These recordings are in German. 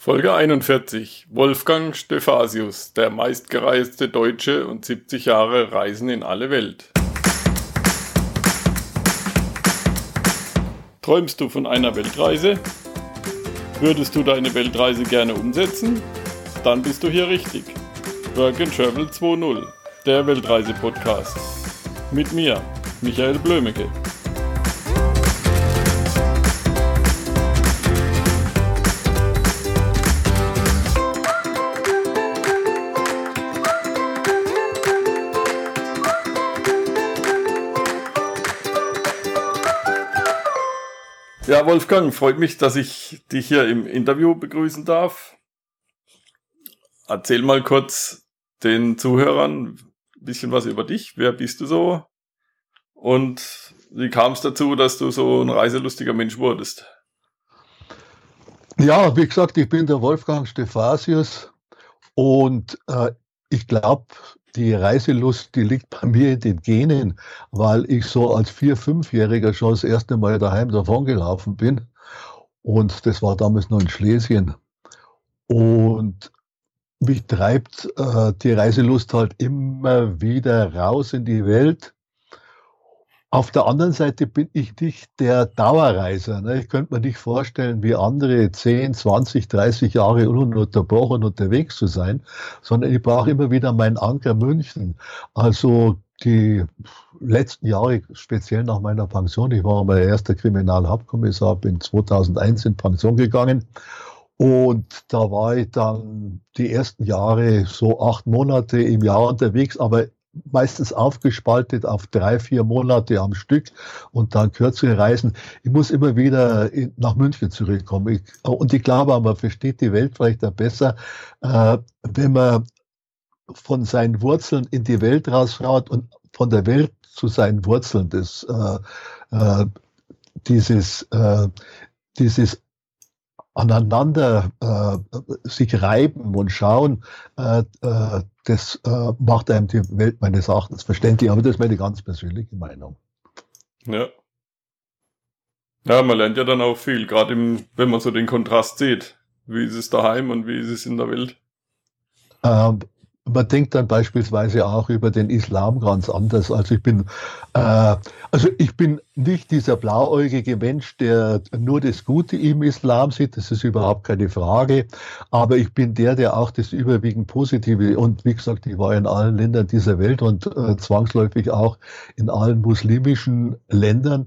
Folge 41. Wolfgang Stephasius, der meistgereiste Deutsche und 70 Jahre Reisen in alle Welt. Träumst du von einer Weltreise? Würdest du deine Weltreise gerne umsetzen? Dann bist du hier richtig. Work and Travel 2.0, der Weltreise-Podcast. Mit mir, Michael Blömecke. Ja, Wolfgang, freut mich, dass ich dich hier im Interview begrüßen darf. Erzähl mal kurz den Zuhörern ein bisschen was über dich. Wer bist du so? Und wie kam es dazu, dass du so ein reiselustiger Mensch wurdest? Ja, wie gesagt, ich bin der Wolfgang Stephasius und äh, ich glaube, die Reiselust, die liegt bei mir in den Genen, weil ich so als Vier-, Fünfjähriger schon das erste Mal daheim davongelaufen bin. Und das war damals noch in Schlesien. Und mich treibt äh, die Reiselust halt immer wieder raus in die Welt. Auf der anderen Seite bin ich nicht der Dauerreiser. Ne? Ich könnte mir nicht vorstellen, wie andere 10, 20, 30 Jahre ununterbrochen unterwegs zu sein, sondern ich brauche immer wieder meinen Anker München. Also die letzten Jahre, speziell nach meiner Pension, ich war mein erster Kriminalhauptkommissar, bin 2001 in Pension gegangen. Und da war ich dann die ersten Jahre so acht Monate im Jahr unterwegs, aber meistens aufgespaltet auf drei, vier Monate am Stück und dann kürzere Reisen. Ich muss immer wieder nach München zurückkommen. Ich, und ich glaube, man versteht die Welt vielleicht auch besser, äh, wenn man von seinen Wurzeln in die Welt rausschaut und von der Welt zu seinen Wurzeln. Das, äh, äh, dieses, äh, dieses aneinander äh, sich reiben und schauen, äh, äh, das äh, macht einem die Welt meines Erachtens verständlich. Aber das ist meine ganz persönliche Meinung. Ja. Ja, man lernt ja dann auch viel, gerade wenn man so den Kontrast sieht. Wie ist es daheim und wie ist es in der Welt? Ähm, man denkt dann beispielsweise auch über den Islam ganz anders. Also ich bin, äh, also ich bin nicht dieser blauäugige Mensch, der nur das Gute im Islam sieht. Das ist überhaupt keine Frage. Aber ich bin der, der auch das überwiegend Positive und wie gesagt, ich war in allen Ländern dieser Welt und äh, zwangsläufig auch in allen muslimischen Ländern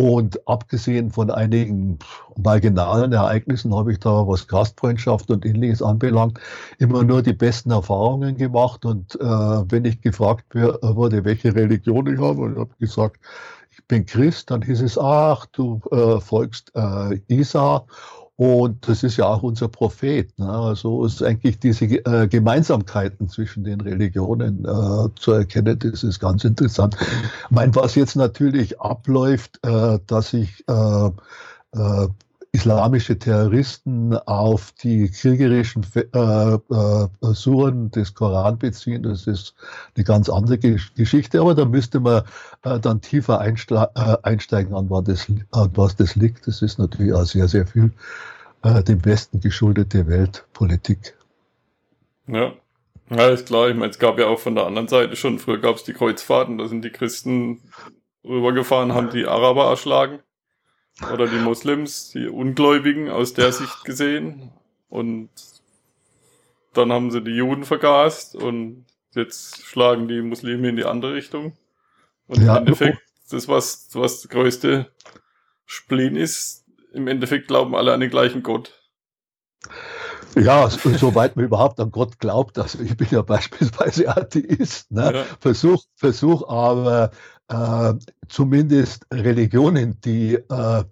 und abgesehen von einigen marginalen Ereignissen habe ich da, was Gastfreundschaft und ähnliches anbelangt, immer nur die besten Erfahrungen gemacht. Und äh, wenn ich gefragt wurde, welche Religion ich habe, und ich habe gesagt, ich bin Christ, dann hieß es, ach, du äh, folgst äh, Isa und das ist ja auch unser Prophet. Ne? Also ist eigentlich diese äh, Gemeinsamkeiten zwischen den Religionen äh, zu erkennen, das ist ganz interessant. Ich meine, was jetzt natürlich abläuft, äh, dass ich äh, äh, islamische Terroristen auf die kriegerischen äh, äh, Suren des Koran beziehen. Das ist eine ganz andere Geschichte, aber da müsste man äh, dann tiefer äh, einsteigen, an was, das, an was das liegt. Das ist natürlich auch sehr, sehr viel äh, dem Westen geschuldete Weltpolitik. Ja. Ja, ist klar. Ich meine, es gab ja auch von der anderen Seite schon, früher gab es die Kreuzfahrten, da sind die Christen rübergefahren, haben die Araber erschlagen. Oder die Moslems, die Ungläubigen aus der Sicht gesehen. Und dann haben sie die Juden vergast und jetzt schlagen die Muslime in die andere Richtung. Und ja. im Endeffekt, das was, was der größte Spleen ist, im Endeffekt glauben alle an den gleichen Gott. Ja, soweit man überhaupt an Gott glaubt. Also ich bin ja beispielsweise Atheist. Ne? Ja. Versuch, versuch aber äh, zumindest Religionen, die äh,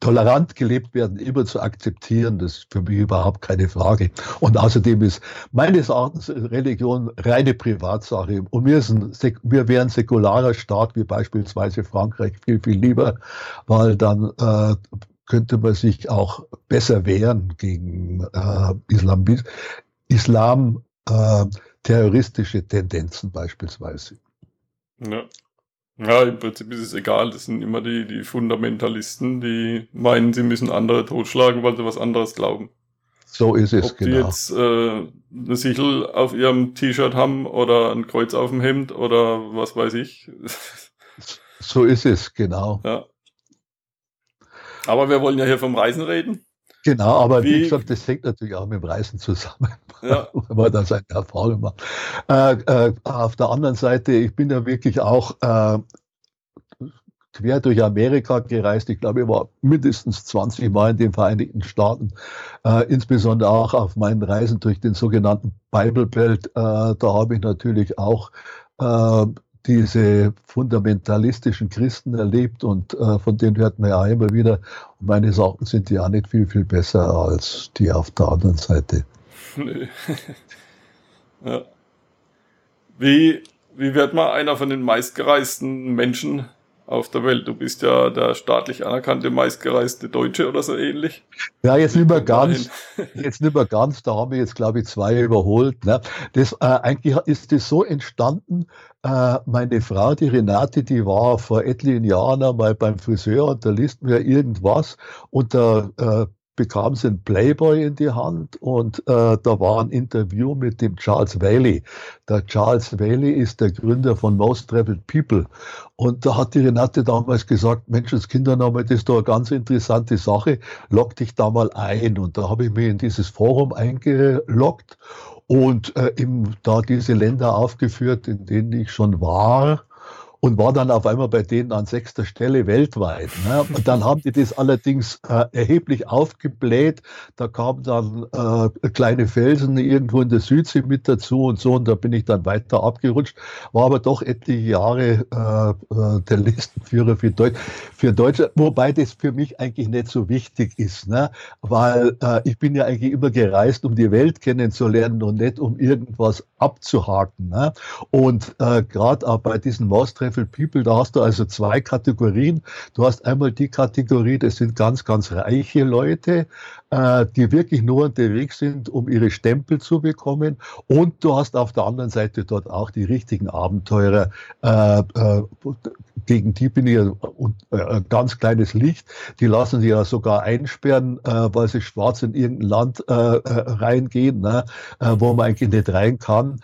tolerant gelebt werden, immer zu akzeptieren, das ist für mich überhaupt keine Frage. Und außerdem ist meines Erachtens Religion reine Privatsache. Und mir, ist ein, mir ein säkularer Staat wie beispielsweise Frankreich viel, viel lieber, weil dann äh, könnte man sich auch besser wehren gegen äh, Islam, Islam äh, terroristische Tendenzen beispielsweise. Ja. Ja, im Prinzip ist es egal. Das sind immer die, die Fundamentalisten, die meinen, sie müssen andere totschlagen, weil sie was anderes glauben. So ist es, Ob genau. die jetzt äh, eine Sichel auf ihrem T-Shirt haben oder ein Kreuz auf dem Hemd oder was weiß ich. So ist es, genau. Ja. Aber wir wollen ja hier vom Reisen reden. Genau, aber wie, wie gesagt, das hängt natürlich auch mit dem Reisen zusammen, ja. wenn man da seine Erfahrung macht. Äh, äh, auf der anderen Seite, ich bin ja wirklich auch äh, quer durch Amerika gereist. Ich glaube, ich war mindestens 20 Mal in den Vereinigten Staaten, äh, insbesondere auch auf meinen Reisen durch den sogenannten Bible Belt. Äh, da habe ich natürlich auch äh, diese fundamentalistischen Christen erlebt und äh, von denen hört man ja immer wieder, und meines Erachtens sind die auch nicht viel, viel besser als die auf der anderen Seite. Nö. ja. Wie, wie wird man einer von den meistgereisten Menschen auf der Welt. Du bist ja der staatlich anerkannte meistgereiste Deutsche oder so ähnlich. Ja, jetzt nicht mehr ganz. jetzt nicht mehr ganz. Da haben wir jetzt, glaube ich, zwei überholt. Ne? Das, äh, eigentlich ist das so entstanden. Äh, meine Frau, die Renate, die war vor etlichen Jahren einmal beim Friseur und da liest mir irgendwas und da äh, bekam sie einen Playboy in die Hand und äh, da war ein Interview mit dem Charles Whaley. Der Charles Whaley ist der Gründer von Most Traveled People. Und da hat die Renate damals gesagt, Mensch, das Kindername, das ist doch eine ganz interessante Sache, log dich da mal ein. Und da habe ich mich in dieses Forum eingeloggt und äh, eben da diese Länder aufgeführt, in denen ich schon war und war dann auf einmal bei denen an sechster Stelle weltweit. Ne? Und dann haben die das allerdings äh, erheblich aufgebläht. Da kamen dann äh, kleine Felsen irgendwo in der Südsee mit dazu und so. Und da bin ich dann weiter abgerutscht. War aber doch etliche Jahre äh, äh der Listenführer für, Deutsch, für Deutschland, wobei das für mich eigentlich nicht so wichtig ist, ne? weil äh, ich bin ja eigentlich immer gereist, um die Welt kennenzulernen und nicht um irgendwas abzuhaken. Ne? Und äh, gerade auch bei diesen Maustreffs Mindful People, da hast du also zwei Kategorien. Du hast einmal die Kategorie, das sind ganz, ganz reiche Leute, die wirklich nur unterwegs sind, um ihre Stempel zu bekommen. Und du hast auf der anderen Seite dort auch die richtigen Abenteurer, äh, äh, gegen die bin ich ein äh, ganz kleines Licht. Die lassen sich ja sogar einsperren, äh, weil sie schwarz in irgendein Land äh, reingehen, ne, wo man eigentlich nicht rein kann,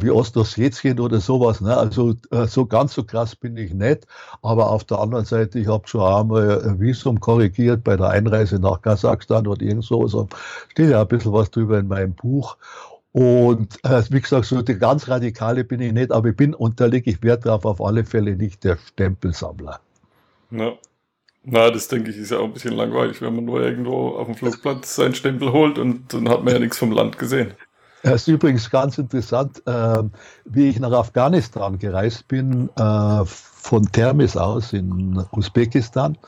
wie Ostossetien oder sowas. Ne. Also so ganz so krass bin ich nicht. Aber auf der anderen Seite, ich habe schon einmal ein Visum korrigiert bei der Einreise nach Kasachstan oder irgend so. so steht ja ein bisschen was drüber in meinem Buch. Und äh, wie gesagt, so die ganz radikale bin ich nicht, aber ich bin, und da lege ich Wert darauf, auf alle Fälle nicht der Stempelsammler. Ja. Na, das denke ich ist ja auch ein bisschen langweilig, wenn man nur irgendwo auf dem Flugplatz seinen Stempel holt und dann hat man ja nichts vom Land gesehen. Es ist übrigens ganz interessant, äh, wie ich nach Afghanistan gereist bin, äh, von Termis aus in Usbekistan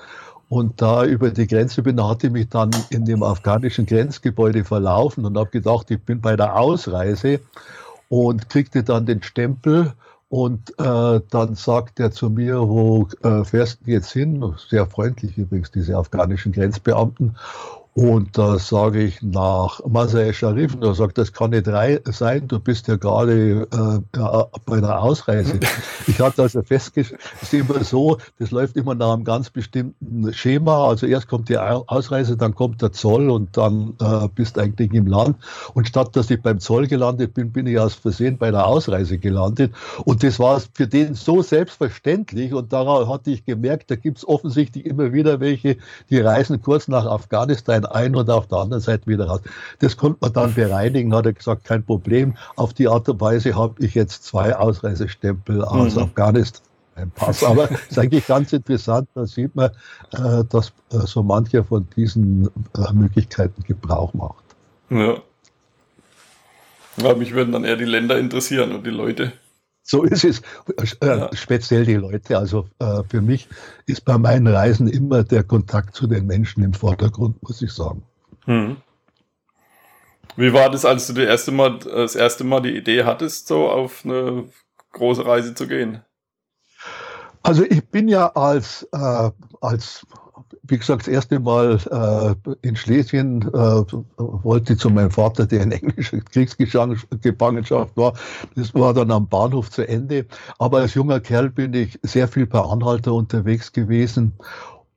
und da über die Grenze bin, da hatte ich mich dann in dem afghanischen Grenzgebäude verlaufen und habe gedacht, ich bin bei der Ausreise und kriegte dann den Stempel und äh, dann sagt er zu mir, wo äh, fährst du jetzt hin? Sehr freundlich übrigens, diese afghanischen Grenzbeamten. Und da sage ich nach Masai Sharif, und er sagt, das kann nicht sein, du bist ja gerade äh, bei der Ausreise. Ich hatte also festgestellt, es ist immer so, das läuft immer nach einem ganz bestimmten Schema. Also erst kommt die Ausreise, dann kommt der Zoll und dann äh, bist eigentlich im Land. Und statt dass ich beim Zoll gelandet bin, bin ich aus Versehen bei der Ausreise gelandet. Und das war für den so selbstverständlich. Und daran hatte ich gemerkt, da gibt es offensichtlich immer wieder welche, die reisen kurz nach Afghanistan ein und auf der anderen Seite wieder raus. Das konnte man dann bereinigen, hat er gesagt, kein Problem. Auf die Art und Weise habe ich jetzt zwei Ausreisestempel aus mhm. Afghanistan. Ein Pass. Aber es ist eigentlich ganz interessant, da sieht man, äh, dass äh, so mancher von diesen äh, Möglichkeiten Gebrauch macht. Ja. ja. Mich würden dann eher die Länder interessieren und die Leute. So ist es. Äh, ja. Speziell die Leute. Also äh, für mich ist bei meinen Reisen immer der Kontakt zu den Menschen im Vordergrund, muss ich sagen. Hm. Wie war das, als du das erste Mal, das erste Mal die Idee hattest, so auf eine große Reise zu gehen? Also ich bin ja als, äh, als wie gesagt, das erste Mal äh, in Schlesien äh, wollte zu meinem Vater, der in englischer Kriegsgefangenschaft war. Das war dann am Bahnhof zu Ende. Aber als junger Kerl bin ich sehr viel bei Anhalter unterwegs gewesen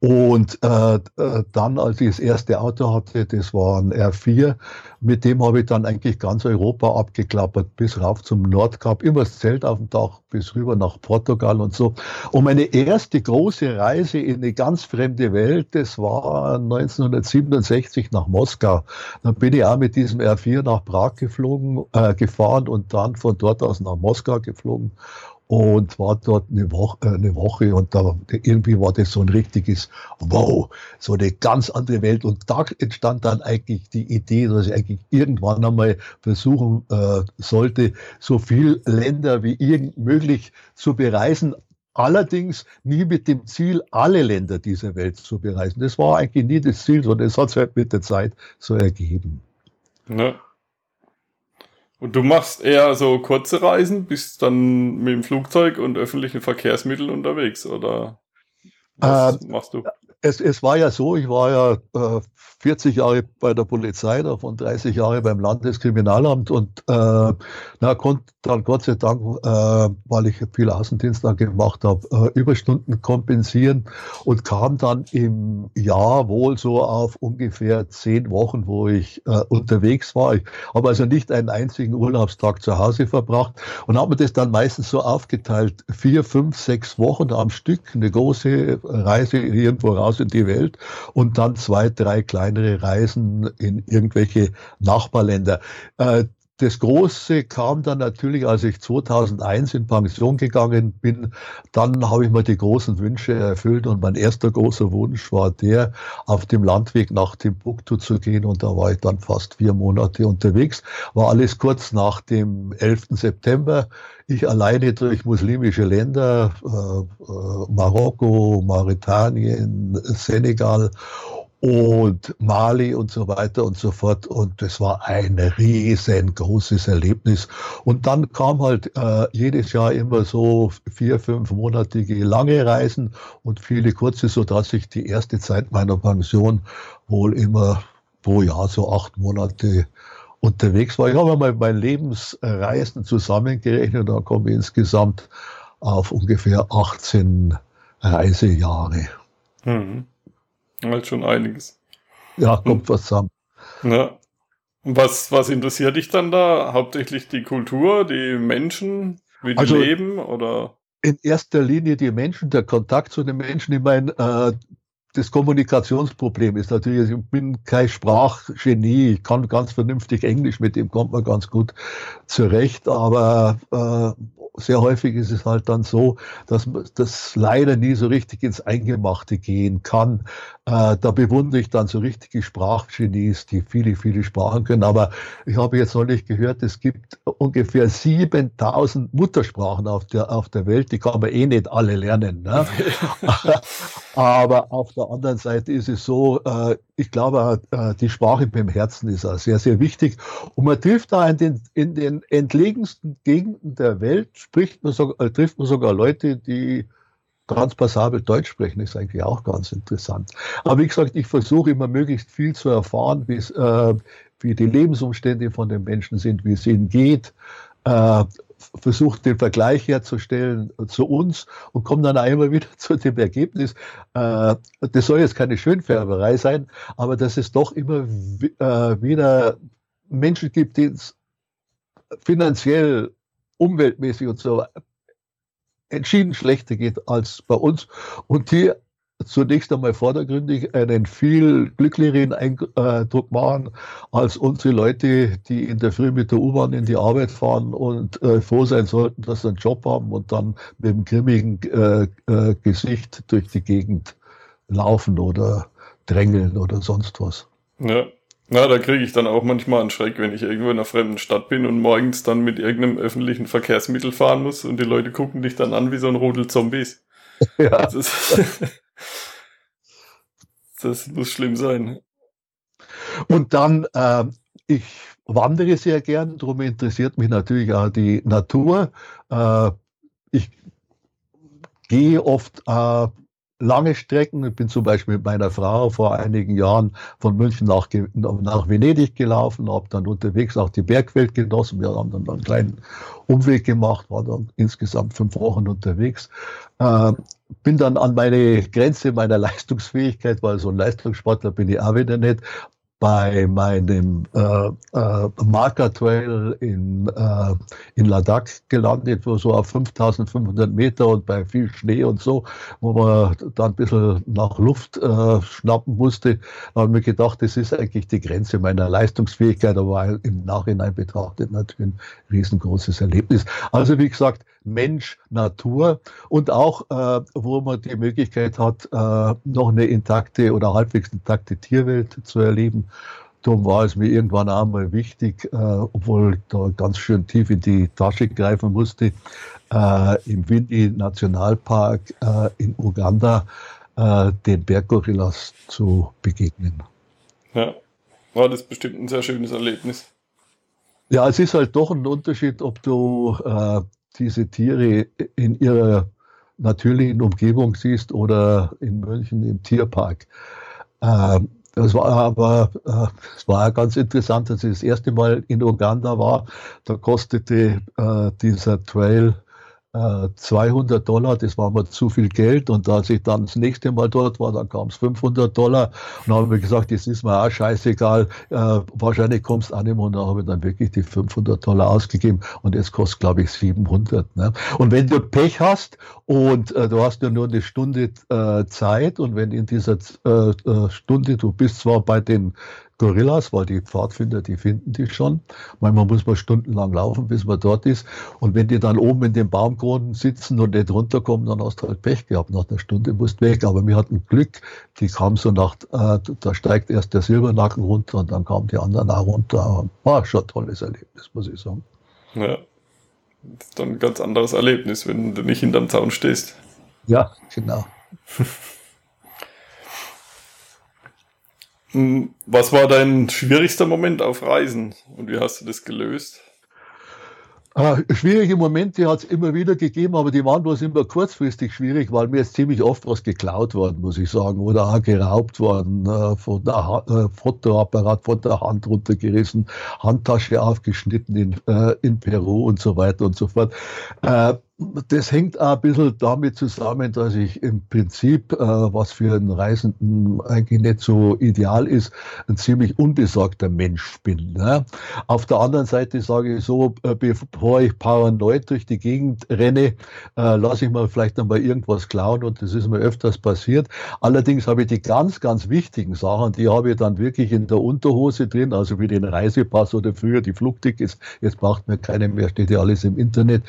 Und äh, äh, dann, als ich das erste Auto hatte, das war ein R4, mit dem habe ich dann eigentlich ganz Europa abgeklappert, bis rauf zum Nordkap, immer das Zelt auf dem Dach, bis rüber nach Portugal und so. Und meine erste große Reise in eine ganz fremde Welt, das war 1967 nach Moskau. Dann bin ich auch mit diesem R4 nach Prag geflogen, äh, gefahren und dann von dort aus nach Moskau geflogen und war dort eine Woche, äh, eine Woche und da irgendwie war das so ein richtiges Wow, so eine ganz andere Welt. Und da entstand dann eigentlich die Idee, dass ich eigentlich irgendwann einmal versuchen äh, sollte, so viel Länder wie irgend möglich zu bereisen, Allerdings nie mit dem Ziel, alle Länder dieser Welt zu bereisen. Das war eigentlich nie das Ziel, sondern es hat sich halt mit der Zeit so ergeben. Ja. Und du machst eher so kurze Reisen, bist dann mit dem Flugzeug und öffentlichen Verkehrsmitteln unterwegs, oder was äh, machst du? Es, es war ja so, ich war ja äh, 40 Jahre bei der Polizei, davon 30 Jahre beim Landeskriminalamt und äh, na, konnte dann Gott sei Dank, äh, weil ich viel Außendienst da gemacht habe, äh, Überstunden kompensieren und kam dann im Jahr wohl so auf ungefähr zehn Wochen, wo ich äh, unterwegs war. Ich habe also nicht einen einzigen Urlaubstag zu Hause verbracht und habe mir das dann meistens so aufgeteilt, vier, fünf, sechs Wochen am Stück, eine große Reise irgendwo raus in die Welt und dann zwei, drei kleine kleinere Reisen in irgendwelche Nachbarländer. Äh, das Große kam dann natürlich, als ich 2001 in Pension gegangen bin. Dann habe ich mir die großen Wünsche erfüllt und mein erster großer Wunsch war der, auf dem Landweg nach Timbuktu zu gehen. Und da war ich dann fast vier Monate unterwegs. War alles kurz nach dem 11. September. Ich alleine durch muslimische Länder, äh, äh, Marokko, Mauretanien, Senegal und Mali und so weiter und so fort. Und das war ein riesengroßes Erlebnis. Und dann kam halt äh, jedes Jahr immer so vier, fünfmonatige lange Reisen und viele kurze, so dass ich die erste Zeit meiner Pension wohl immer pro Jahr so acht Monate unterwegs war. Ich habe mal mein Lebensreisen zusammengerechnet, da komme ich insgesamt auf ungefähr 18 Reisejahre. Mhm. Halt schon einiges. Ja, kommt was zusammen. Ja. Was, was interessiert dich dann da? Hauptsächlich die Kultur, die Menschen, wie die also, leben oder? In erster Linie die Menschen, der Kontakt zu den Menschen. Ich meine, äh, das Kommunikationsproblem ist natürlich, ich bin kein Sprachgenie, ich kann ganz vernünftig Englisch, mit dem kommt man ganz gut zurecht, aber äh, sehr häufig ist es halt dann so, dass das leider nie so richtig ins Eingemachte gehen kann. Äh, da bewundere ich dann so richtige Sprachgenies, die viele, viele Sprachen können. Aber ich habe jetzt neulich gehört, es gibt ungefähr 7000 Muttersprachen auf der, auf der Welt. Die kann man eh nicht alle lernen. Ne? Aber auf der anderen Seite ist es so, äh, ich glaube, äh, die Sprache beim Herzen ist auch sehr, sehr wichtig. Und man trifft da in den, in den entlegensten Gegenden der Welt, spricht man sogar, äh, trifft man sogar Leute, die ganz passabel Deutsch sprechen, ist eigentlich auch ganz interessant. Aber wie gesagt, ich versuche immer möglichst viel zu erfahren, äh, wie die Lebensumstände von den Menschen sind, wie es ihnen geht, äh, versucht den Vergleich herzustellen zu uns und kommt dann einmal wieder zu dem Ergebnis, äh, das soll jetzt keine Schönfärberei sein, aber dass es doch immer äh, wieder Menschen gibt, denen es finanziell, umweltmäßig und so entschieden schlechter geht als bei uns. Und die zunächst einmal vordergründig einen viel glücklicheren Eindruck machen als unsere Leute, die in der Früh mit der U-Bahn in die Arbeit fahren und äh, froh sein sollten, dass sie einen Job haben und dann mit einem grimmigen äh, äh, Gesicht durch die Gegend laufen oder drängeln oder sonst was. Ja. Na, da kriege ich dann auch manchmal einen Schreck, wenn ich irgendwo in einer fremden Stadt bin und morgens dann mit irgendeinem öffentlichen Verkehrsmittel fahren muss und die Leute gucken dich dann an wie so ein Rudel Zombies. Ja. Das, ist das muss schlimm sein. Und dann, äh, ich wandere sehr gern, darum interessiert mich natürlich auch die Natur. Äh, ich gehe oft äh, lange Strecken. Ich bin zum Beispiel mit meiner Frau vor einigen Jahren von München nach, nach Venedig gelaufen, habe dann unterwegs auch die Bergwelt genossen. Wir haben dann einen kleinen Umweg gemacht, war dann insgesamt fünf Wochen unterwegs. Äh, bin dann an meine Grenze meiner Leistungsfähigkeit, weil so ein Leistungssportler bin ich auch wieder nicht, bei meinem äh, äh, Marker Trail in, äh, in Ladakh gelandet, wo so auf 5500 Meter und bei viel Schnee und so, wo man dann ein bisschen nach Luft äh, schnappen musste. Habe mir gedacht, das ist eigentlich die Grenze meiner Leistungsfähigkeit, aber im Nachhinein betrachtet natürlich ein riesengroßes Erlebnis. Also wie gesagt, Mensch, Natur und auch, äh, wo man die Möglichkeit hat, äh, noch eine intakte oder halbwegs intakte Tierwelt zu erleben. Darum war es mir irgendwann einmal wichtig, äh, obwohl ich da ganz schön tief in die Tasche greifen musste, äh, im Windy Nationalpark äh, in Uganda äh, den Berggorillas zu begegnen. Ja, war das bestimmt ein sehr schönes Erlebnis. Ja, es ist halt doch ein Unterschied, ob du äh, diese Tiere in ihrer natürlichen Umgebung siehst oder in München im Tierpark. Ähm, das war aber äh, das war ganz interessant, als ich das erste Mal in Uganda war. Da kostete äh, dieser Trail 200 äh, Dollar, das war mir zu viel Geld. Und als ich dann das nächste Mal dort war, dann kam es 500 Dollar. Und dann habe ich gesagt, das ist mir auch scheißegal. Äh, wahrscheinlich kommst du an und da habe ich dann wirklich die 500 Dollar ausgegeben. Und jetzt kostet, glaube ich, 700. Ne? Und wenn du Pech hast und äh, du hast ja nur eine Stunde äh, Zeit und wenn in dieser äh, äh, Stunde, du bist zwar bei den Gorillas, weil die Pfadfinder, die finden die schon. Manchmal muss man stundenlang laufen, bis man dort ist. Und wenn die dann oben in den Baumkronen sitzen und nicht runterkommen, dann hast du halt Pech gehabt. Nach einer Stunde musst du weg. Aber wir hatten Glück, die kam so nach, äh, da steigt erst der Silbernacken runter und dann kamen die anderen auch runter. War schon ein tolles Erlebnis, muss ich sagen. Ja, das ist dann ein ganz anderes Erlebnis, wenn du nicht hinterm Zaun stehst. Ja, genau. Hm, was war dein schwierigster Moment auf Reisen und wie hast du das gelöst? Äh, schwierige Momente hat es immer wieder gegeben, aber die waren bloß immer kurzfristig schwierig, weil mir jetzt ziemlich oft was geklaut worden, muss ich sagen, oder auch geraubt worden, äh, von der ha äh, Fotoapparat von der Hand runtergerissen, Handtasche aufgeschnitten in, äh, in Peru und so weiter und so fort. Äh, das hängt auch ein bisschen damit zusammen, dass ich im Prinzip, äh, was für einen Reisenden eigentlich nicht so ideal ist, ein ziemlich unbesorgter Mensch bin. Ne? Auf der anderen Seite sage ich so, äh, bevor ich paranoid durch die Gegend renne, äh, lasse ich mal vielleicht einmal irgendwas klauen und das ist mir öfters passiert. Allerdings habe ich die ganz, ganz wichtigen Sachen, die habe ich dann wirklich in der Unterhose drin, also wie den Reisepass oder früher die Flugtickets. Jetzt braucht mir keine mehr, steht ja alles im Internet.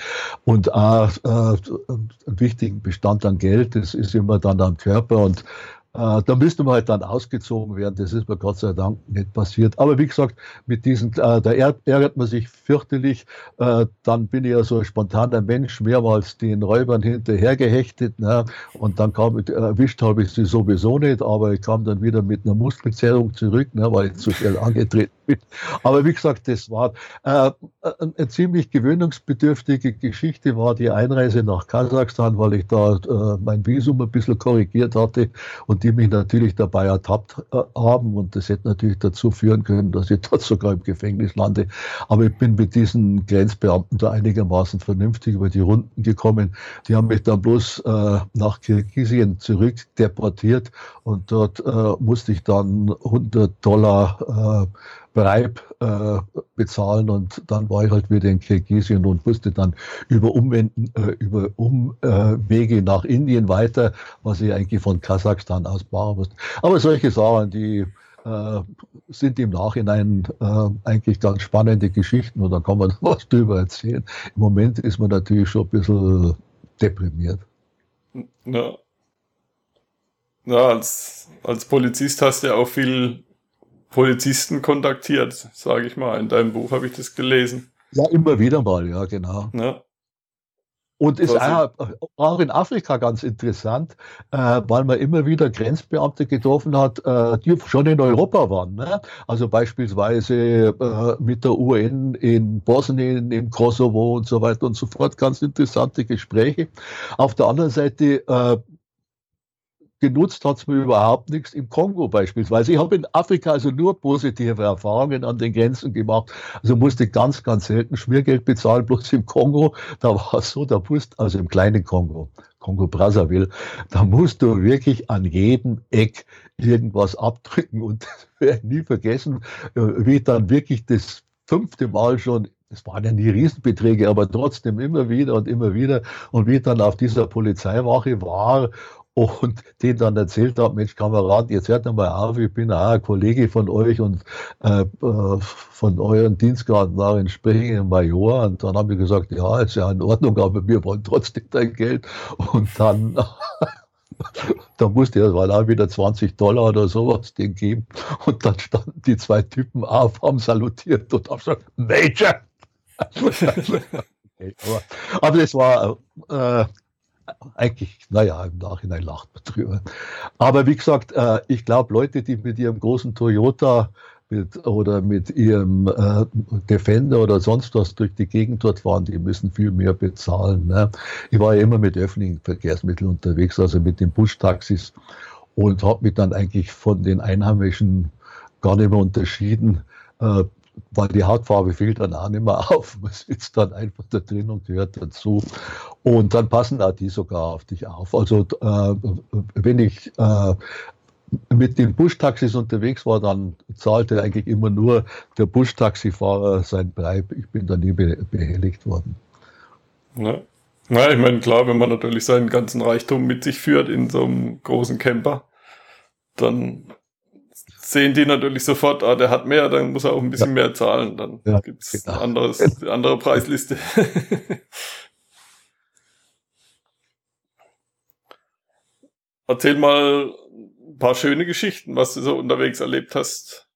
Und auch äh, einen wichtigen Bestand an Geld, das ist immer dann am Körper und äh, da müsste man halt dann ausgezogen werden. Das ist mir Gott sei Dank nicht passiert. Aber wie gesagt, mit diesen, äh, da ärgert man sich fürchterlich. Äh, dann bin ich ja so ein spontaner Mensch, mehrmals den Räubern hinterhergehechtet. Ne? Und dann kam, erwischt habe ich sie sowieso nicht, aber ich kam dann wieder mit einer Muskelzerrung zurück, ne, weil ich zu schnell angetreten bin. Aber wie gesagt, das war äh, eine ziemlich gewöhnungsbedürftige Geschichte, war die Einreise nach Kasachstan, weil ich da äh, mein Visum ein bisschen korrigiert hatte und die mich natürlich dabei ertappt äh, haben. Und das hätte natürlich dazu führen können, dass ich dort sogar im Gefängnis lande. Aber ich bin mit diesen Grenzbeamten da einigermaßen vernünftig über die Runden gekommen. Die haben mich dann bloß äh, nach Kirgisien zurück deportiert und dort äh, musste ich dann 100 Dollar äh, Breib äh, bezahlen und dann war ich halt wieder in Kirgisien und musste dann über Umwenden, äh, über Umwege äh, nach Indien weiter, was ich eigentlich von Kasachstan aus machen musste. Aber solche Sachen, die äh, sind im Nachhinein äh, eigentlich ganz spannende Geschichten und da kann man was drüber erzählen. Im Moment ist man natürlich schon ein bisschen deprimiert. Ja. Ja, als, als Polizist hast du ja auch viel Polizisten kontaktiert, sage ich mal. In deinem Buch habe ich das gelesen. Ja, immer wieder mal, ja, genau. Ja. Und ist auch, in Afrika ganz interessant, äh, weil man immer wieder Grenzbeamte getroffen hat, äh, die schon in Europa waren. Ne? Also beispielsweise äh, mit der UN in Bosnien, im Kosovo und so weiter und so fort. Ganz interessante Gespräche. Auf der anderen Seite genutzt hat es mir überhaupt nichts im Kongo beispielsweise. Ich habe in Afrika also nur positive Erfahrungen an den Grenzen gemacht. Also musste ganz, ganz selten Schmiergeld bezahlen, bloß im Kongo, da war es so, da musst, also im kleinen Kongo, Kongo Brazzaville, da musst du wirklich an jedem Eck irgendwas abdrücken und das werde ich nie vergessen, äh, wie ich dann wirklich das fünfte Mal schon es waren ja nie Riesenbeträge, aber trotzdem immer wieder und immer wieder. Und wie ich dann auf dieser Polizeiwache war und den dann erzählt habe, Mensch, Kamerad, jetzt hört mal auf, ich bin auch ein Kollege von euch und äh, äh von euren Dienstgraden war entsprechend Major. Und dann haben wir gesagt, ja, ist ja in Ordnung, aber wir wollen trotzdem dein Geld. Und dann da musste er mal auch wieder 20 Dollar oder sowas den geben. Und dann standen die zwei Typen auf, haben salutiert und haben gesagt, Major! aber, aber das war äh, eigentlich, naja, im Nachhinein lacht man drüber. Aber wie gesagt, äh, ich glaube, Leute, die mit ihrem großen Toyota mit, oder mit ihrem äh, Defender oder sonst was durch die Gegend dort fahren, die müssen viel mehr bezahlen. Ne? Ich war ja immer mit öffentlichen Verkehrsmitteln unterwegs, also mit den Buschtaxis und habe mich dann eigentlich von den Einheimischen gar nicht mehr unterschieden. Äh, weil die Hautfarbe fehlt dann auch nicht mehr auf. Man sitzt dann einfach da drin und gehört dazu. Und dann passen auch die sogar auf dich auf. Also äh, wenn ich äh, mit den Buschtaxis unterwegs war, dann zahlte eigentlich immer nur der Buschtaxifahrer sein Bleib. Ich bin da nie behelligt worden. Ja. Na, ich meine, klar, wenn man natürlich seinen ganzen Reichtum mit sich führt in so einem großen Camper, dann sehen die natürlich sofort, ah, der hat mehr, dann muss er auch ein bisschen ja. mehr zahlen. Dann ja, gibt es genau. anderes, andere Preisliste. Erzähl mal ein paar schöne Geschichten, was du so unterwegs erlebt hast.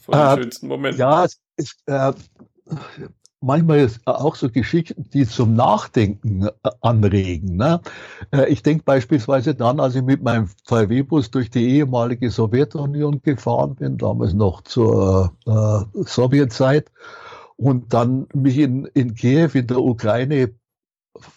Von den äh, schönsten Momenten. Ja, es, es, äh, manchmal auch so Geschichten, die zum Nachdenken äh, anregen. Ne? Äh, ich denke beispielsweise dann, als ich mit meinem VW-Bus durch die ehemalige Sowjetunion gefahren bin, damals noch zur äh, Sowjetzeit, und dann mich in, in Kiew in der Ukraine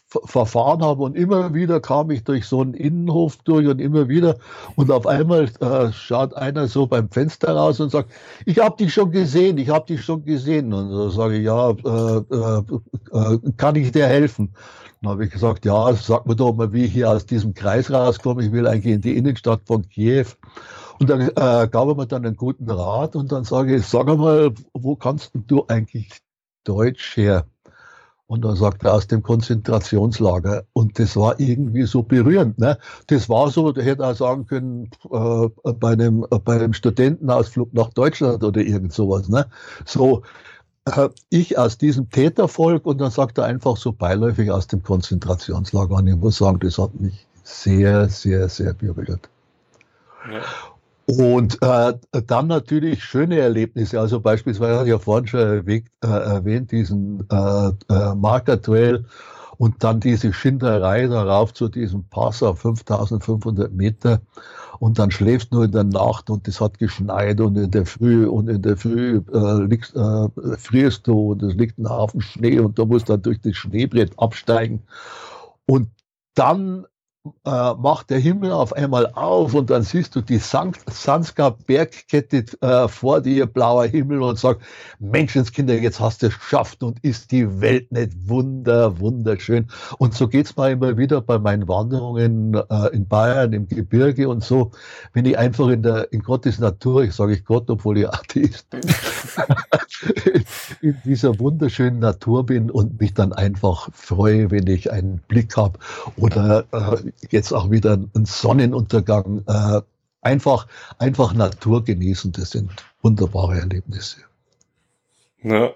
verfahren habe und immer wieder kam ich durch so einen Innenhof durch und immer wieder und auf einmal äh, schaut einer so beim Fenster raus und sagt, ich habe dich schon gesehen, ich habe dich schon gesehen und so sage ich, ja, äh, äh, äh, kann ich dir helfen? Dann habe ich gesagt, ja, sag mir doch mal, wie ich hier aus diesem Kreis rauskomme, ich will eigentlich in die Innenstadt von Kiew. Und dann äh, gab er mir dann einen guten Rat und dann sage ich, sag mal, wo kannst du eigentlich Deutsch her? Und dann sagt er aus dem Konzentrationslager. Und das war irgendwie so berührend. Ne? Das war so, der hätte auch sagen können, äh, bei, einem, bei einem Studentenausflug nach Deutschland oder irgend sowas. Ne? So, äh, ich aus diesem Tätervolk und dann sagt er einfach so beiläufig aus dem Konzentrationslager. Und ich muss sagen, das hat mich sehr, sehr, sehr berührt. Ja. Und äh, dann natürlich schöne Erlebnisse. Also beispielsweise hatte ich ja vorhin schon erwähnt, äh, erwähnt diesen äh, äh, Marker Trail und dann diese Schinderei darauf zu diesem Pass auf 5500 Meter. Und dann schläfst du nur in der Nacht und es hat geschneit und in der Früh und in der Früh äh, liegst, äh, frierst du und es liegt ein Haufen Schnee und du musst dann durch das Schneebrett absteigen. Und dann äh, macht der Himmel auf einmal auf und dann siehst du die Sanska Bergkette äh, vor dir, blauer Himmel und sagst, Menschenskinder, jetzt hast du es geschafft und ist die Welt nicht wunder, wunderschön. Und so geht's mir immer wieder bei meinen Wanderungen äh, in Bayern, im Gebirge und so, wenn ich einfach in der, in Gottes Natur, ich sage ich Gott, obwohl ich Atheist bin, in dieser wunderschönen Natur bin und mich dann einfach freue, wenn ich einen Blick habe oder äh, jetzt auch wieder ein Sonnenuntergang. Äh, einfach, einfach Natur genießen, das sind wunderbare Erlebnisse. Ja.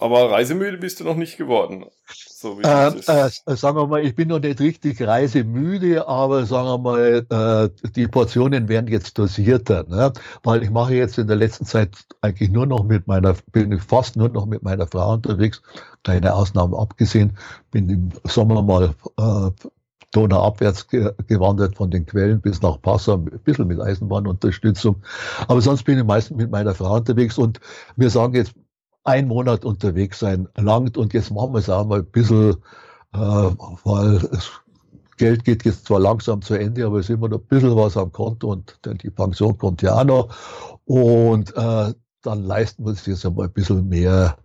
Aber reisemüde bist du noch nicht geworden. So äh, äh, sagen wir mal, ich bin noch nicht richtig reisemüde, aber sagen wir mal, äh, die Portionen werden jetzt dosierter, ne? weil ich mache jetzt in der letzten Zeit eigentlich nur noch mit meiner, bin fast nur noch mit meiner Frau unterwegs, kleine Ausnahmen abgesehen, bin im Sommer mal äh, Donauabwärts ge gewandert von den Quellen bis nach Passau, ein bisschen mit Eisenbahnunterstützung. Aber sonst bin ich meistens mit meiner Frau unterwegs und wir sagen jetzt ein Monat unterwegs sein langt und jetzt machen wir es auch mal ein bisschen, äh, weil es Geld geht jetzt zwar langsam zu Ende, aber es ist immer noch ein bisschen was am Konto und die Pension kommt ja auch noch. Und äh, dann leisten wir uns jetzt einmal ein bisschen mehr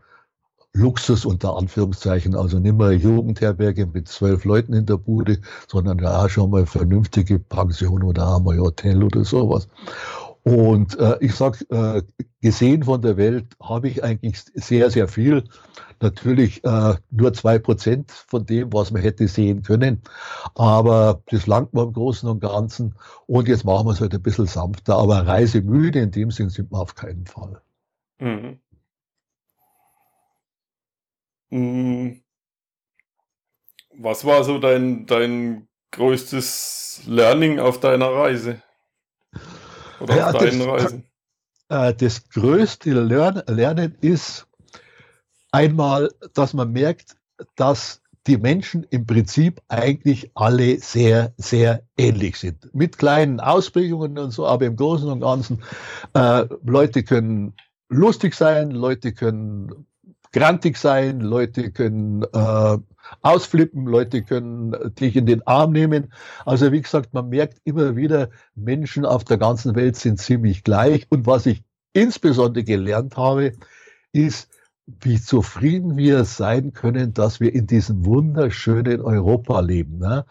Luxus unter Anführungszeichen, also nicht mehr Jugendherberge mit zwölf Leuten in der Bude, sondern da auch schon mal vernünftige Pension oder einmal Hotel oder sowas. Und äh, ich sag, äh, gesehen von der Welt habe ich eigentlich sehr, sehr viel. Natürlich äh, nur zwei Prozent von dem, was man hätte sehen können. Aber das langt mir im Großen und Ganzen. Und jetzt machen wir es halt ein bisschen sanfter. Aber reisemüde in dem Sinn sind wir auf keinen Fall. Mhm. mhm. Was war so dein, dein größtes Learning auf deiner Reise? Oder ja, auf deinen das, Reisen? Äh, das größte Lernen ist einmal, dass man merkt, dass die Menschen im Prinzip eigentlich alle sehr, sehr ähnlich sind. Mit kleinen Ausprägungen und so, aber im Großen und Ganzen, äh, Leute können lustig sein, Leute können grantig sein, Leute können äh, ausflippen, Leute können dich in den Arm nehmen. Also wie gesagt, man merkt immer wieder, Menschen auf der ganzen Welt sind ziemlich gleich. Und was ich insbesondere gelernt habe, ist, wie zufrieden wir sein können, dass wir in diesem wunderschönen Europa leben. Ne?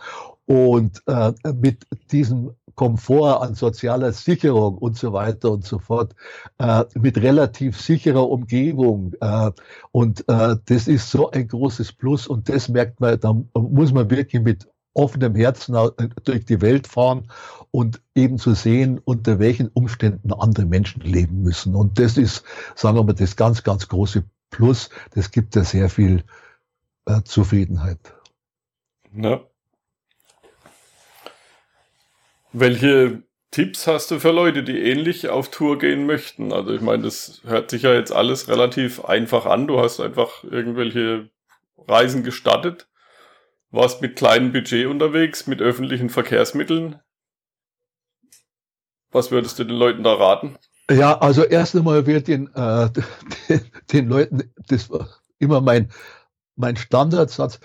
Und äh, mit diesem Komfort an sozialer Sicherung und so weiter und so fort, äh, mit relativ sicherer Umgebung. Äh, und äh, das ist so ein großes Plus und das merkt man, da muss man wirklich mit offenem Herzen durch die Welt fahren und eben zu sehen, unter welchen Umständen andere Menschen leben müssen. Und das ist, sagen wir mal, das ganz, ganz große Plus. Das gibt ja sehr viel äh, Zufriedenheit. Ja. Welche Tipps hast du für Leute, die ähnlich auf Tour gehen möchten? Also ich meine, das hört sich ja jetzt alles relativ einfach an. Du hast einfach irgendwelche Reisen gestattet, warst mit kleinem Budget unterwegs, mit öffentlichen Verkehrsmitteln. Was würdest du den Leuten da raten? Ja, also erst einmal wird den, äh, den, den Leuten, das war immer mein, mein Standardsatz,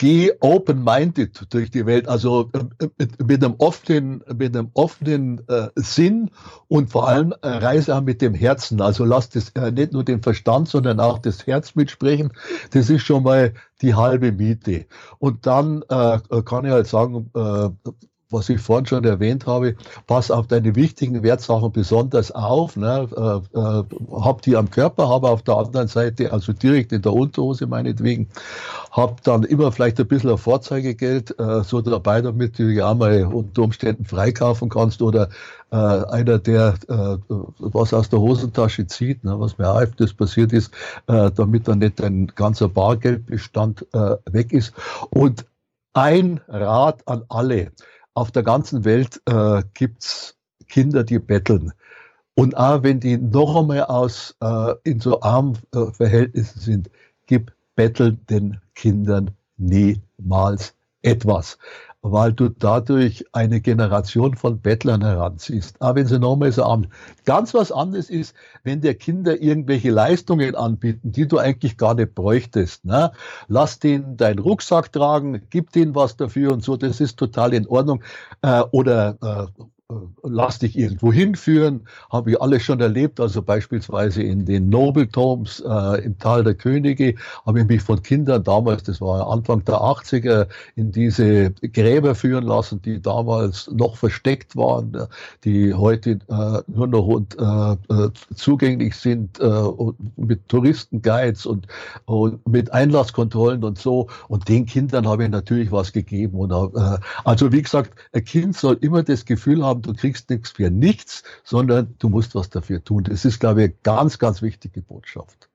äh, geh open-minded durch die Welt, also äh, mit, einem offenen, mit einem offenen äh, Sinn und vor allem äh, reise auch mit dem Herzen. Also lass das äh, nicht nur den Verstand, sondern auch das Herz mitsprechen. Das ist schon mal die halbe Miete. Und dann äh, kann ich halt sagen, äh, was ich vorhin schon erwähnt habe, pass auf deine wichtigen Wertsachen besonders auf. Ne? Äh, äh, hab die am Körper, habe auf der anderen Seite, also direkt in der Unterhose meinetwegen, hab dann immer vielleicht ein bisschen ein Vorzeigegeld äh, so dabei, damit du ja mal unter Umständen freikaufen kannst oder äh, einer, der äh, was aus der Hosentasche zieht, ne? was mir auch öfters passiert ist, äh, damit dann nicht ein ganzer Bargeldbestand äh, weg ist. Und ein Rat an alle auf der ganzen Welt äh, gibt es Kinder, die betteln. Und auch wenn die noch einmal aus, äh, in so armen äh, Verhältnissen sind, gib bettelnden Kindern niemals etwas weil du dadurch eine Generation von Bettlern heranziehst. Aber wenn sie nochmal so an. Ganz was anderes ist, wenn der Kinder irgendwelche Leistungen anbieten, die du eigentlich gar nicht bräuchtest. Ne? Lass den deinen Rucksack tragen, gib denen was dafür und so, das ist total in Ordnung. Äh, oder äh, lass dich irgendwo hinführen, habe ich alles schon erlebt, also beispielsweise in den Nobeltoms äh, im Tal der Könige, habe ich mich von Kindern damals, das war Anfang der 80er, in diese Gräber führen lassen, die damals noch versteckt waren, äh, die heute äh, nur noch und, äh, äh zugänglich sind mit Touristenguides und, und, mit Einlasskontrollen und so. Und den Kindern habe ich natürlich was gegeben. Und, also wie gesagt, ein Kind soll immer das Gefühl haben, du kriegst nichts für nichts, sondern du musst was dafür tun. Das ist, glaube ich, eine ganz, ganz wichtige Botschaft.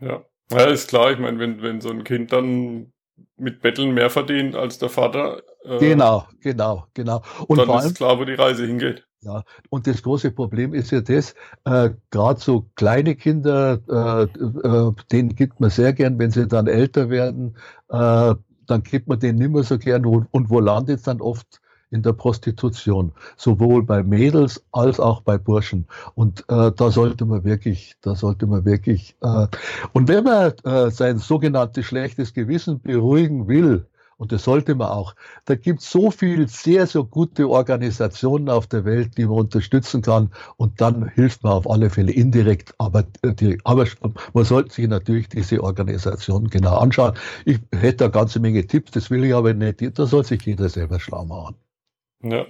Ja, ja ist klar. Ich meine, wenn, wenn so ein Kind dann mit Betteln mehr verdient als der Vater. Äh, genau, genau, genau. Und dann allem, ist klar, wo die Reise hingeht. Ja, und das große Problem ist ja das, äh, gerade so kleine Kinder, äh, äh, denen gibt man sehr gern, wenn sie dann älter werden, äh, dann gibt man denen nicht mehr so gern. Und, und wo landet es dann oft? In der Prostitution, sowohl bei Mädels als auch bei Burschen. Und äh, da sollte man wirklich, da sollte man wirklich, äh, und wenn man äh, sein sogenanntes schlechtes Gewissen beruhigen will, und das sollte man auch. Da gibt es so viel sehr, sehr gute Organisationen auf der Welt, die man unterstützen kann. Und dann hilft man auf alle Fälle indirekt. Aber, äh, die, aber man sollte sich natürlich diese Organisation genau anschauen. Ich hätte eine ganze Menge Tipps, das will ich aber nicht. Da soll sich jeder selber schlau machen. Ja.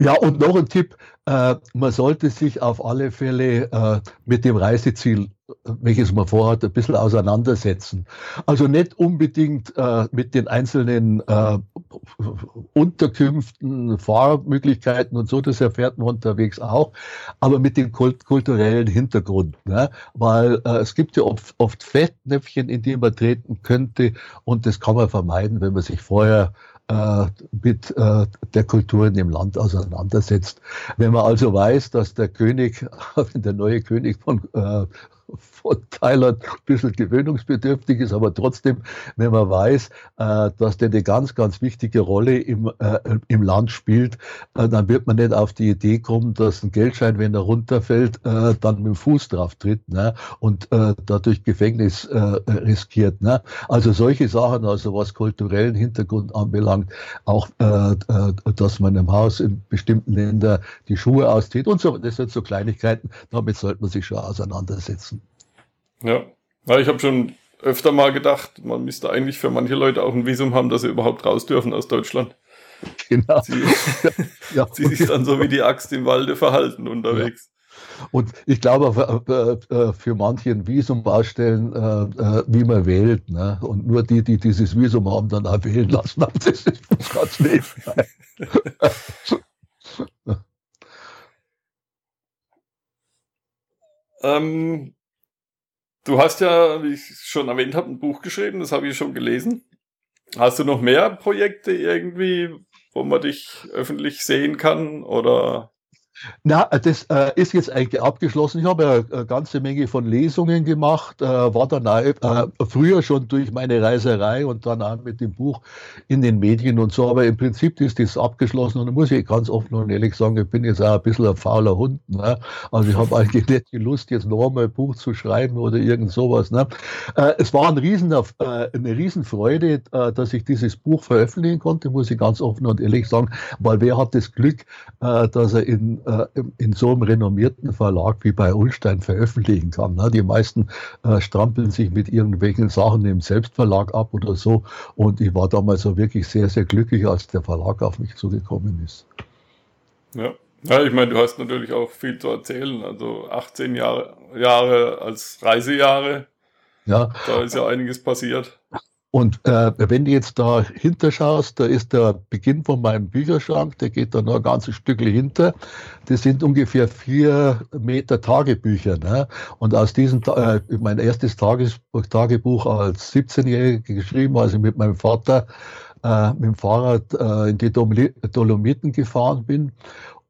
Ja, und noch ein Tipp, äh, man sollte sich auf alle Fälle äh, mit dem Reiseziel, welches man vorhat, ein bisschen auseinandersetzen. Also nicht unbedingt äh, mit den einzelnen äh, Unterkünften, Fahrmöglichkeiten und so, das erfährt man unterwegs auch, aber mit dem kult kulturellen Hintergrund. Ne? Weil äh, es gibt ja oft, oft Fettnäpfchen, in die man treten könnte und das kann man vermeiden, wenn man sich vorher äh, mit äh, der Kultur in dem Land auseinandersetzt. Wenn man also weiß, dass der König, der neue König von, äh, von Thailand ein bisschen gewöhnungsbedürftig ist, aber trotzdem, wenn man weiß, äh, dass der eine ganz, ganz wichtige Rolle im, äh, im Land spielt, äh, dann wird man nicht auf die Idee kommen, dass ein Geldschein, wenn er runterfällt, äh, dann mit dem Fuß drauf tritt ne? und äh, dadurch Gefängnis äh, riskiert. Ne? Also solche Sachen, also was kulturellen Hintergrund anbelangt, auch, dass man im Haus in bestimmten Ländern die Schuhe auszieht und so, das sind so Kleinigkeiten, damit sollte man sich schon auseinandersetzen. Ja, ja ich habe schon öfter mal gedacht, man müsste eigentlich für manche Leute auch ein Visum haben, dass sie überhaupt raus dürfen aus Deutschland. Genau. Sie, ja. sie sich dann so wie die Axt im Walde verhalten unterwegs. Ja. Und ich glaube, für, für manche ein Visum ausstellen, äh, äh, wie man wählt. Ne? Und nur die, die dieses Visum haben, dann auch wählen lassen. Aber das ist ganz Leben. ähm, Du hast ja, wie ich schon erwähnt habe, ein Buch geschrieben, das habe ich schon gelesen. Hast du noch mehr Projekte irgendwie, wo man dich öffentlich sehen kann oder na, das äh, ist jetzt eigentlich abgeschlossen. Ich habe ja eine ganze Menge von Lesungen gemacht, äh, war dann auch, äh, früher schon durch meine Reiserei und dann auch mit dem Buch in den Medien und so. Aber im Prinzip ist das abgeschlossen und da muss ich ganz offen und ehrlich sagen, ich bin jetzt auch ein bisschen ein fauler Hund. Ne? Also ich habe eigentlich nicht die Lust, jetzt noch einmal ein Buch zu schreiben oder irgend sowas. Ne? Äh, es war ein Riesen, äh, eine Riesenfreude, äh, dass ich dieses Buch veröffentlichen konnte, muss ich ganz offen und ehrlich sagen, weil wer hat das Glück, dass er in äh, in so einem renommierten Verlag wie bei Ulstein veröffentlichen kann. Ne? Die meisten äh, strampeln sich mit irgendwelchen Sachen im Selbstverlag ab oder so. Und ich war damals so wirklich sehr, sehr glücklich, als der Verlag auf mich zugekommen ist. Ja. Ja, ich meine, du hast natürlich auch viel zu erzählen. Also 18 Jahre, Jahre als Reisejahre. Ja. Da ist ja einiges passiert. Und äh, wenn du jetzt da hinterschaust, da ist der Beginn von meinem Bücherschrank, der geht da noch ein ganzes Stück hinter. Das sind ungefähr vier Meter Tagebücher. Ne? Und aus diesen, äh, mein erstes Tagesbuch, Tagebuch als 17-Jähriger geschrieben, als ich mit meinem Vater äh, mit dem Fahrrad äh, in die Dolomiten gefahren bin.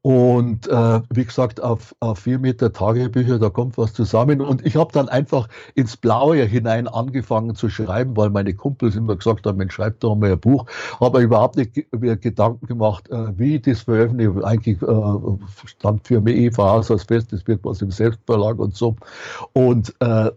Und äh, wie gesagt, auf, auf vier Meter Tagebücher, da kommt was zusammen. Und ich habe dann einfach ins Blaue hinein angefangen zu schreiben, weil meine Kumpels immer gesagt haben, Mensch, schreib doch mal ein Buch. Habe überhaupt nicht mehr Gedanken gemacht, äh, wie das veröffentlicht. Eigentlich äh, stand für mich eh aus als fest, das wird was im Selbstverlag und so. Und äh,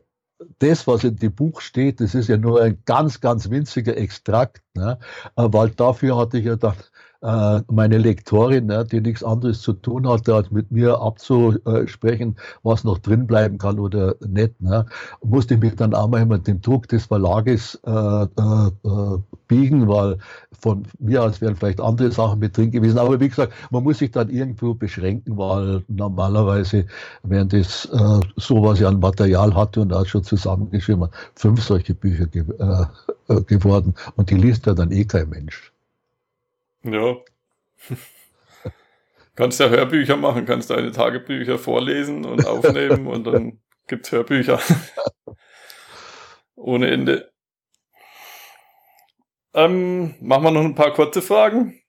das, was in dem Buch steht, das ist ja nur ein ganz, ganz winziger Extrakt, ne? Äh, weil dafür hatte ich ja dann äh, meine Lektorin, ne, die nichts anderes zu tun hatte, als mit mir abzusprechen, was noch drin bleiben kann oder nicht, ne, musste ich mich dann auch mal mit dem Druck des Verlages äh, äh, biegen, weil von mir aus wären vielleicht andere Sachen mit drin gewesen. Aber wie gesagt, man muss sich dann irgendwo beschränken, weil normalerweise wären das äh, so, was an Material hatte und auch schon zusammengeschrieben, fünf solche Bücher ge geworden. Und die liest ja dann eh kein Mensch. Ja. kannst ja Hörbücher machen, kannst deine Tagebücher vorlesen und aufnehmen und dann gibt's Hörbücher. Ohne Ende. Ähm, machen wir noch ein paar kurze Fragen.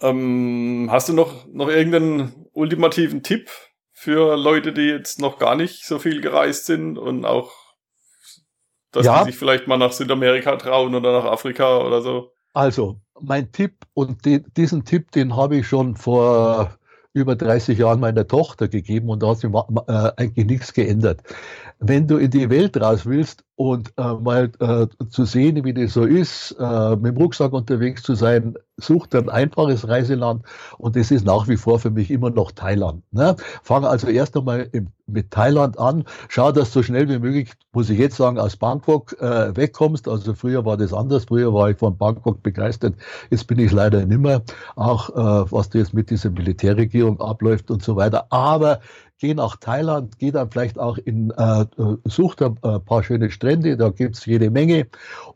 Ähm, hast du noch, noch irgendeinen ultimativen Tipp für Leute, die jetzt noch gar nicht so viel gereist sind und auch dass Ja. die sich vielleicht mal nach Südamerika trauen oder nach Afrika oder so. Also, mein Tipp, und die, diesen Tipp, den habe ich schon vor über 30 Jahren meiner Tochter gegeben und da hat sich äh, eigentlich nichts geändert. Wenn du in die Welt raus willst und äh, mal äh, zu sehen, wie das so ist, äh, mit dem Rucksack unterwegs zu sein, such dir ein einfaches Reiseland und das ist nach wie vor für mich immer noch Thailand. Ne? Fang also erst einmal im, mit Thailand an, schau, dass so schnell wie möglich, muss ich jetzt sagen, aus Bangkok äh, wegkommst. Also früher war das anders, früher war ich von Bangkok begeistert, jetzt bin ich leider nimmer, auch äh, was da jetzt mit dieser Militärregierung abläuft und so weiter. Aber geh nach Thailand, geh dann vielleicht auch in, äh, äh, such da ein paar schöne Strände, da gibt's jede Menge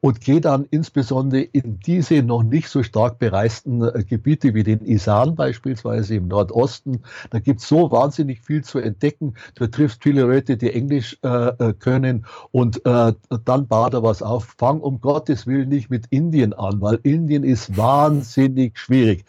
und geh dann insbesondere in diese noch nicht so stark bereisten äh, Gebiete wie den Isan beispielsweise im Nordosten. Da gibt's so wahnsinnig viel zu entdecken. Du triffst viele Leute, die Englisch äh, äh, können und äh, dann bau da was auf. Fang um Gottes Willen nicht mit Indien an, weil Indien ist wahnsinnig schwierig.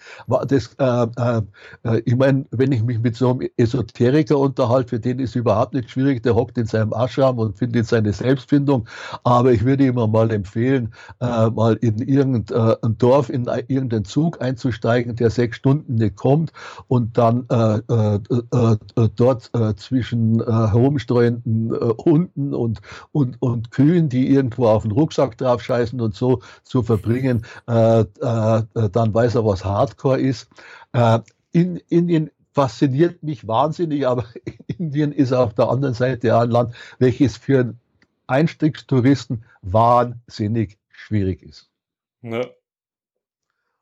Das, äh, äh, äh, ich meine, wenn ich mich mit so einem Esoteriker unterhalte, für den ist überhaupt nicht schwierig, der hockt in seinem Ashram und findet seine Selbstfindung. Aber ich würde ihm mal empfehlen, äh, mal in irgendein Dorf, in ein- irgendeinen Zug einzusteigen, der sechs Stunden nicht kommt und dann äh, äh, äh, äh, dort äh, zwischen äh, herumstreuenden äh, Hunden und, und, und Kühen, die irgendwo auf den Rucksack drauf scheißen und so zu verbringen, äh, äh, äh, dann weiß er, was Hardcore ist. Äh, in Indien fasziniert mich wahnsinnig, aber Indien ist auf der anderen Seite ein Land, welches für einen Einstiegstouristen wahnsinnig schwierig ist. Ja.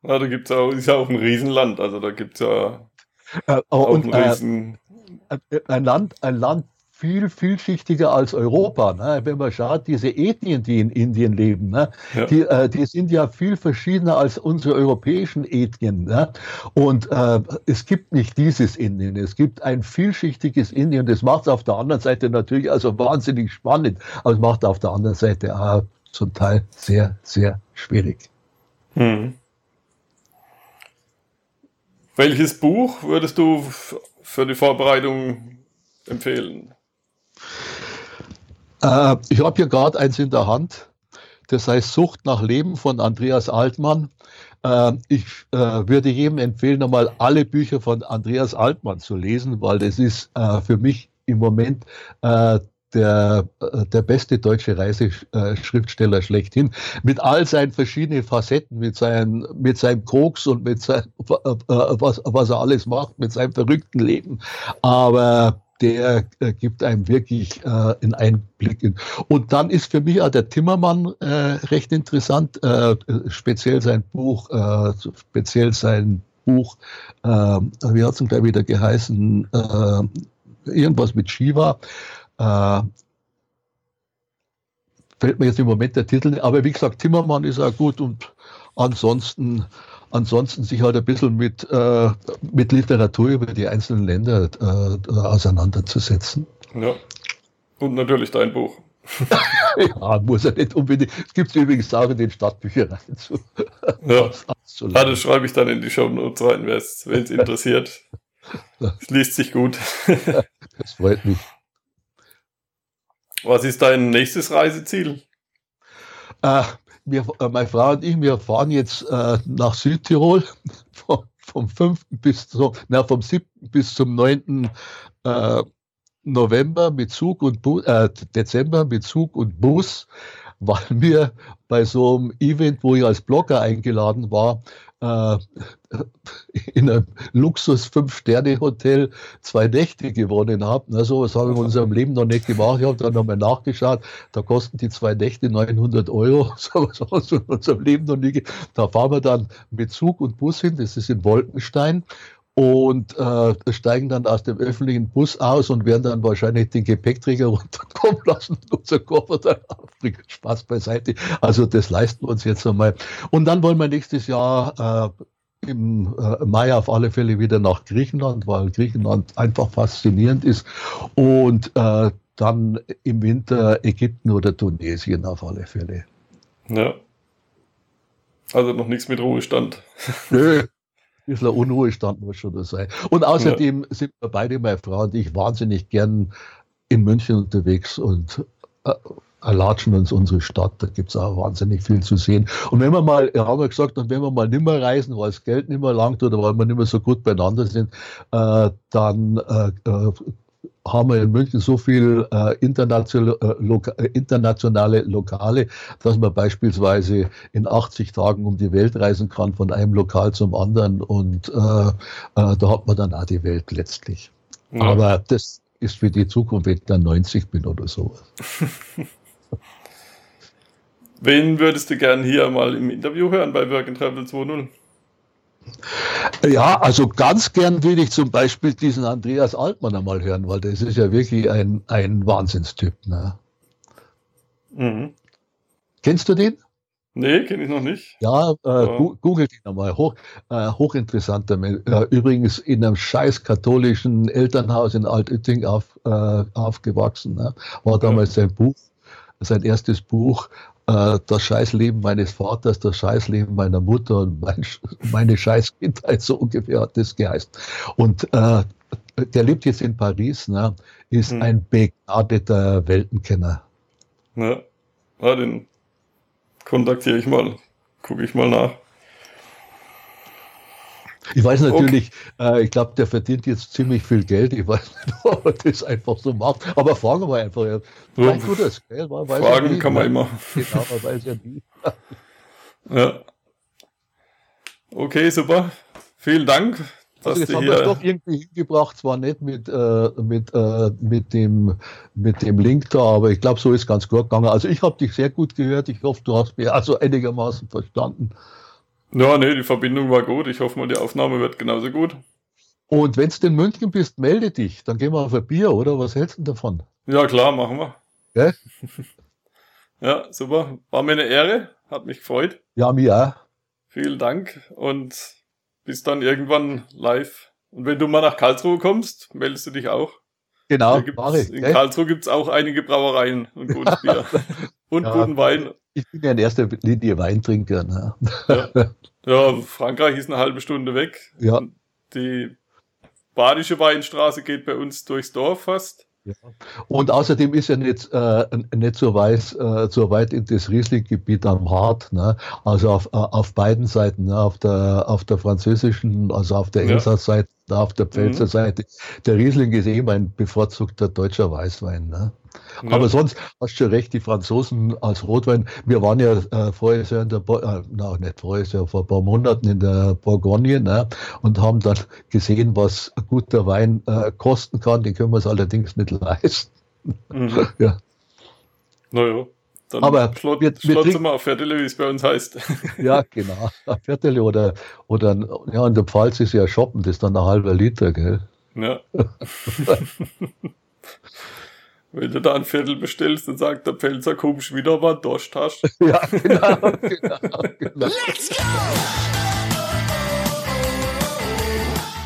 Ja, da gibt's auch, ist ja auch ein Riesenland, also da gibt's ja Äh, auch und ein äh, Riesen. ein Land, ein Land viel vielschichtiger als Europa. Ne? Wenn man schaut, diese Ethnien, die in Indien leben, ne? Ja. die, äh, die sind ja viel verschiedener als unsere europäischen Ethnien. Ne? Und äh, es gibt nicht dieses Indien, es gibt ein vielschichtiges Indien. Das macht es auf der anderen Seite natürlich also wahnsinnig spannend, aber es macht auf der anderen Seite auch zum Teil sehr, sehr schwierig. Hm. Welches Buch würdest du für die Vorbereitung empfehlen? Äh, ich habe hier gerade eins in der Hand. Das heißt Sucht nach Leben von Andreas Altmann. Äh, ich äh, würde jedem empfehlen, nochmal alle Bücher von Andreas Altmann zu lesen, weil das ist äh, für mich im Moment äh, der, äh, der beste deutsche Reiseschriftsteller schlechthin. Mit all seinen verschiedenen Facetten, mit, seinen, mit seinem Koks und mit seinem, was, was er alles macht, mit seinem verrückten Leben. Aber der äh, gibt einem wirklich äh, einen Einblick. In. Und dann ist für mich auch der Timmermann äh, recht interessant, äh, speziell sein Buch, äh, speziell sein Buch, äh, wie hat es denn gleich wieder geheißen, irgendwas mit Shiva. Fällt mir jetzt im Moment der Titel, nicht. aber wie gesagt, Timmermann ist auch gut und ansonsten ansonsten sich halt ein bisschen mit, äh, mit Literatur über die einzelnen Länder äh, auseinanderzusetzen. Ja. Und natürlich dein Buch. ja, muss er nicht unbedingt. Es gibt übrigens auch in den Stadtbüchereien zu. Ja. aus- Ah, das schreibe ich dann in die Show Notes rein, wenn es interessiert. Es liest sich gut. Das freut mich. Was ist dein nächstes Reiseziel? Äh, wir, äh, meine Frau und ich, wir fahren jetzt äh, nach Südtirol vom, vom 5. bis zum, na, vom 7. bis zum 9. Äh, November mit Zug und Bu äh, Dezember mit Zug und Bus, weil wir bei so einem Event, wo ich als Blogger eingeladen war, äh, in einem Luxus Fünf-Sterne-Hotel zwei Nächte gewonnen habe. Na, sowas habe ich in unserem Leben noch nicht gemacht. Ich habe dann nochmal nachgeschaut. Da kosten die zwei Nächte 900 Euro. So was haben wir in unserem Leben noch nie. ge- Da fahren wir dann mit Zug und Bus hin. Das ist in Wolkenstein. Und äh, steigen dann aus dem öffentlichen Bus aus und werden dann wahrscheinlich den Gepäckträger runterkommen lassen und unser Koffer dann aufbringen. Spaß beiseite. Also das leisten wir uns jetzt einmal. Und dann wollen wir nächstes Jahr äh, im äh, Mai auf alle Fälle wieder nach Griechenland, weil Griechenland einfach faszinierend ist. Und äh, dann im Winter Ägypten oder Tunesien auf alle Fälle. Ja. Also noch nichts mit Ruhestand. Nö, bisschen Unruhestand muss schon da sein. Und außerdem sind wir beide, meine Frau und ich, wahnsinnig gern in München unterwegs und äh, erlatschen uns unsere Stadt. Da gibt es auch wahnsinnig viel zu sehen. Und wenn wir mal, ja, haben wir gesagt, und wenn wir mal nicht mehr reisen, weil das Geld nicht mehr langt oder weil wir nicht mehr so gut beieinander sind, äh, dann äh, äh haben wir in München so viel äh, internationale, äh, loka äh, internationale Lokale, dass man beispielsweise in 80 Tagen um die Welt reisen kann, von einem Lokal zum anderen. Und äh, äh, da hat man dann auch die Welt letztlich. Ja. Aber das ist für die Zukunft, wenn ich dann 90 bin oder sowas. Wen würdest du gern hier mal im Interview hören bei Work and Travel 2.0? Ja, also ganz gern würde ich zum Beispiel diesen Andreas Altmann einmal hören, weil das ist ja wirklich ein, ein Wahnsinnstyp. Ne? Mhm. Kennst du den? Nee, kenne ich noch nicht. Ja, äh, ja. googelt ihn einmal. Hoch, äh, hochinteressanter Mensch. Äh, übrigens in einem scheiß katholischen Elternhaus in Altötting auf, äh, aufgewachsen. Ne? War damals ja. sein Buch, sein erstes Buch, das Scheißleben meines Vaters, das Scheißleben meiner Mutter und mein, meine Scheißkindheit, so ungefähr hat das geheißen. Und äh, der lebt jetzt in Paris, ne, ist hm. ein begnadeter Weltenkenner. Ja, ja den kontaktiere ich mal, gucke ich mal nach. Ich weiß natürlich, okay. äh, ich glaube, der verdient jetzt ziemlich viel Geld. Ich weiß nicht, ob er das einfach so macht. Aber fragen wir einfach. Ja. Ja. Tut das, gell? Man fragen ja kann man immer. Genau, man weiß ja nie. ja. Okay, super. Vielen Dank. Also jetzt haben wir es doch irgendwie hingebracht, zwar nicht mit, äh, mit, äh, mit, dem, mit dem Link da, aber ich glaube, so ist ganz gut gegangen. Also ich habe dich sehr gut gehört. Ich hoffe, du hast mich also einigermaßen verstanden. Ja, nee, die Verbindung war gut. Ich hoffe mal, die Aufnahme wird genauso gut. Und wenn du in München bist, melde dich. Dann gehen wir auf ein Bier, oder? Was hältst du davon? Ja, klar, machen wir. Gell? ja, super. War mir eine Ehre. Hat mich gefreut. Ja, mir auch. Vielen Dank und bis dann irgendwann live. Und wenn du mal nach Karlsruhe kommst, meldest du dich auch. Genau, ich, in Karlsruhe gibt es auch einige Brauereien und gutes Bier. und ja, guten Wein. Ich bin ja in erster Linie Weintrinker. Ne? Ja. ja, Frankreich ist eine halbe Stunde weg. Ja. Die Badische Weinstraße geht bei uns durchs Dorf fast. Ja. Und außerdem ist ja nicht, äh, nicht so, weiß, äh, so weit in das Riesling-Gebiet am Hart, ne? also auf, äh, auf beiden Seiten, ne? auf, der, auf der französischen, also auf der. Elsass-Seite auf der Pfälzer mhm. Seite. Der Riesling ist eben ein bevorzugter deutscher Weißwein. Ne? Ja. Aber sonst hast du schon recht, die Franzosen als Rotwein. Wir waren ja äh, vorher in der, Bo äh, na, nicht vorher, ja vor ein paar Monaten in der Bourgogne ne? und haben dann gesehen, was guter Wein äh, kosten kann. Die können wir es allerdings nicht leisten. Mhm. ja. Naja. Dann aber Schlot, wir, wir trinken, mal auf Viertel, wie es bei uns heißt. ja, genau. Viertel oder, oder ja, in der Pfalz ist ja Shoppen, das ist dann ein halber Liter, gell? Ja. Wenn du da ein Viertel bestellst, dann sagt der Pelzer, kommst wieder, aber Durst hast. ja, genau, genau, genau. Let's go!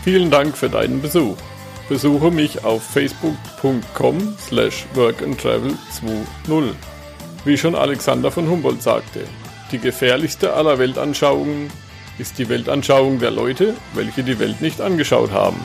Vielen Dank für deinen Besuch. Besuche mich auf facebook.com slash workandtravel20. Wie schon Alexander von Humboldt sagte, die gefährlichste aller Weltanschauungen ist die Weltanschauung der Leute, welche die Welt nicht angeschaut haben.